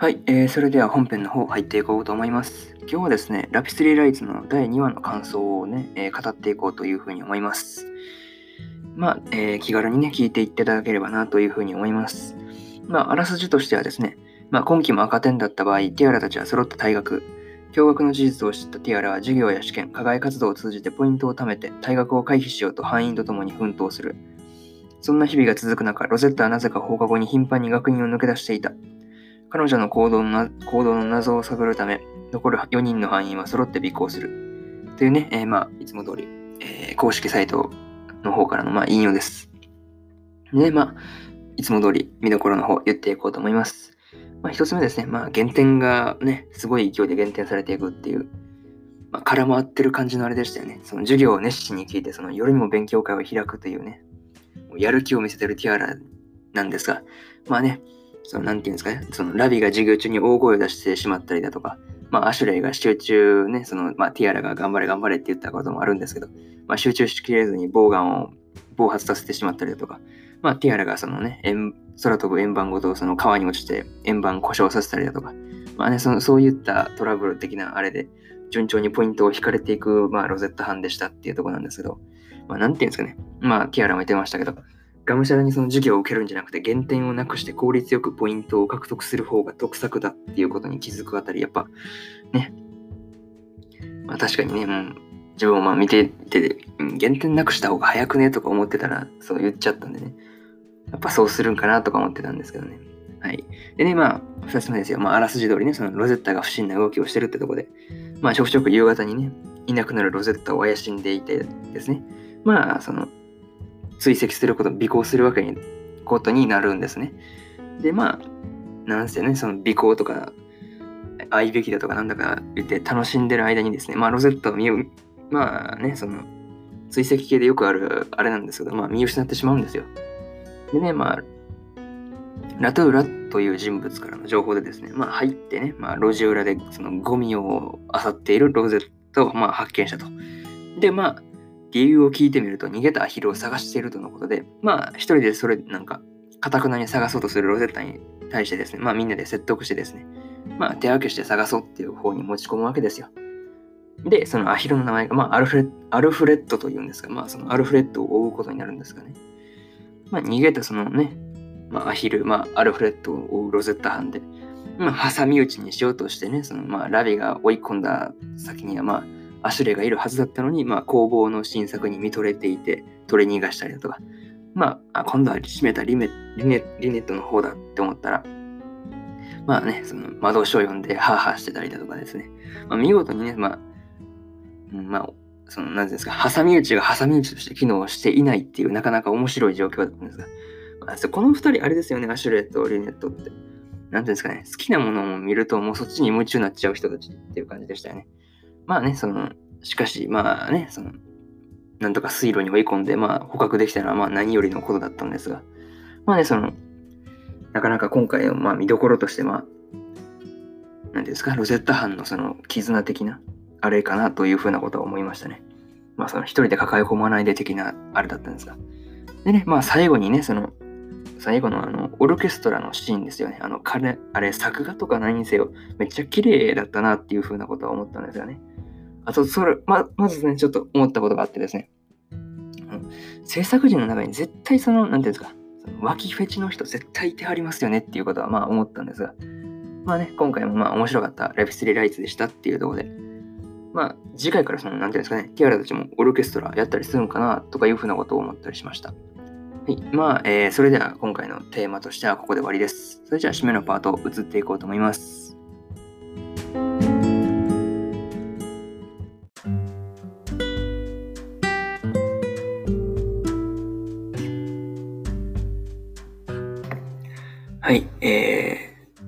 はい、えーそれでは本編の方入っていこうと思います。今日はですね、ラピスリーライツの第2話の感想をね、えー語っていこうというふうに思います。まあ、えー気軽にね、聞いていっていただければなというふうに思います。まあ、あらすじとしてはですね、まあ、今期も赤点だった場合、ティアラたちは揃って退学。驚愕の事実を知ったティアラは授業や試験、課外活動を通じてポイントを貯めて退学を回避しようと班員とともに奮闘する。そんな日々が続く中、ロゼッタはなぜか放課後に頻繁に学院を抜け出していた。彼女の行動の行動の謎を探るため、残る4人の班員は揃って尾行する。というね、えーまあ、いつも通り、えー公式サイトの方からの、まあ、引用です。で、まあ、いつも通り見どころの方言っていこうと思います。まあ、一つ目ですね、まあ、減点がね、すごい勢いで減点されていくっていう、まあ、空回ってる感じのあれでしたよね。その授業を熱心に聞いて、その夜にも勉強会を開くというね、もうやる気を見せてるティアラなんですが、まあね、そのなんていうんですかね、そのラビが授業中に大声を出してしまったりだとか、まあ、アシュレイが集中ね、その、まあ、ティアラが頑張れ頑張れって言ったこともあるんですけど、まあ、集中しきれずにボウガンを暴発させてしまったりだとか、まあ、ティアラがそのね、空飛ぶ円盤ごとその川に落ちて円盤故障させたりだとか、まあね、そのそういったトラブル的なあれで、順調にポイントを引かれていく、まあ、ロゼッタ班でしたっていうところなんですけど、まあ、なんていうんですかね、まあ、ティアラも言ってましたけど、がむしゃらにその授業を受けるんじゃなくて、減点をなくして効率よくポイントを獲得する方が得策だっていうことに気づくあたり、やっぱ、ね、まあ確かにね、もう自分をまあ見てて、うん減点なくした方が早くねとか思ってたら、そう言っちゃったんでね。やっぱそうするんかなとか思ってたんですけどね。はい。でね、まあ、二つ目ですよ。まあ、あらすじ通りね、そのロゼッタが不審な動きをしてるってとこで、まあ、ちょくちょく夕方にね、いなくなるロゼッタを怪しんでいてですね、まあ、その、追跡すること、尾行するわけに、ことになるんですね。で、まあ、なんせね、その尾行とか、逢い引きだとかなんだか言って楽しんでる間にですね、まあ、ロゼッタを見、まあね、その、追跡系でよくあるあれなんですけど、まあ、見失ってしまうんですよ。でね、まあ、ラトゥーラという人物からの情報でですね、まあ入ってね、まあ路地裏でそのゴミを漁っているロゼッタをまあ発見したと。で、まあ、理由を聞いてみると逃げたアヒルを探しているとのことで、まあ一人でそれなんか、かたくなに探そうとするロゼッタに対してですね、まあみんなで説得してですね、まあ手分けして探そうっていう方に持ち込むわけですよ。で、そのアヒルの名前が、まあアルフレッアルフレッドというんですが、まあそのアルフレッドを追うことになるんですかね。まあ逃げたそのね、まあ、アヒル、まあ、アルフレッドを追うロゼッタ班で、まあ、挟み撃ちにしようとしてね、その、まあ、ラビが追い込んだ先には、まあ、アシュレイがいるはずだったのに、まあ、工房の新作に見とれていて、取り逃がしたりだとか、まあ、今度は閉めたリメリネットの方だって思ったら、まあね、その魔導書を読んでハーハーしてたりだとかですね、まあ、見事にね、まあ、うんまあ、その、なんですか、挟み撃ちが挟み撃ちとして機能していないっていう、なかなか面白い状況だったんですが、まあこの二人、あれですよね、アシュレイとリネットって。なんていうんですかね、好きなものを見ると、もうそっちに夢中になっちゃう人たちっていう感じでしたよね。まあね、その、しかし、まあね、その、なんとか水路に追い込んで、まあ、捕獲できたのは、まあ、何よりのことだったんですが、まあね、その、なかなか今回の、まあ、見どころとして、まあ、なんていうんですか、ロゼッタ班のその、絆的な、あれかなというふうなことは思いましたね。まあ、その、一人で抱え込まないで的な、あれだったんですが。でね、まあ、最後にね、その、最後のあの、オルケストラのシーンですよね。あの、彼、あれ、作画とか何にせよ、めっちゃ綺麗だったなっていうふうなことは思ったんですよね。あと、それ、ま、まずね、ちょっと思ったことがあってですね。制作陣の中に絶対その、なんていうんですか、脇フェチの人絶対いてはりますよねっていうことはまあ思ったんですが、まあね、今回もまあ面白かったレピスリーライツでしたっていうところで、まあ次回からその、なんていうんですかね、ティアラたちもオルケストラやったりするのかなとかいうふうなことを思ったりしました。はい。まあ、えーそれでは今回のテーマとしてはここで終わりです。それじゃあ締めのパート移っていこうと思います。はい、えー、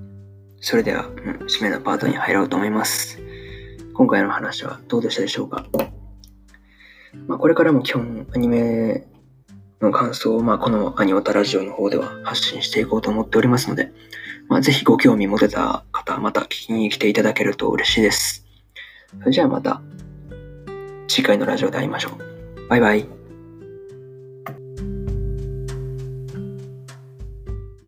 それでは、うん、締めのパートに入ろうと思います。今回の話はどうでしたでしょうか？まあ、これからも基本アニメの感想を、まあ、このアニオタラジオの方では発信していこうと思っておりますので、まあ、ぜひご興味持てた方、また聞きに来ていただけると嬉しいです。それじゃあまた次回のラジオで会いましょう。バイバイ。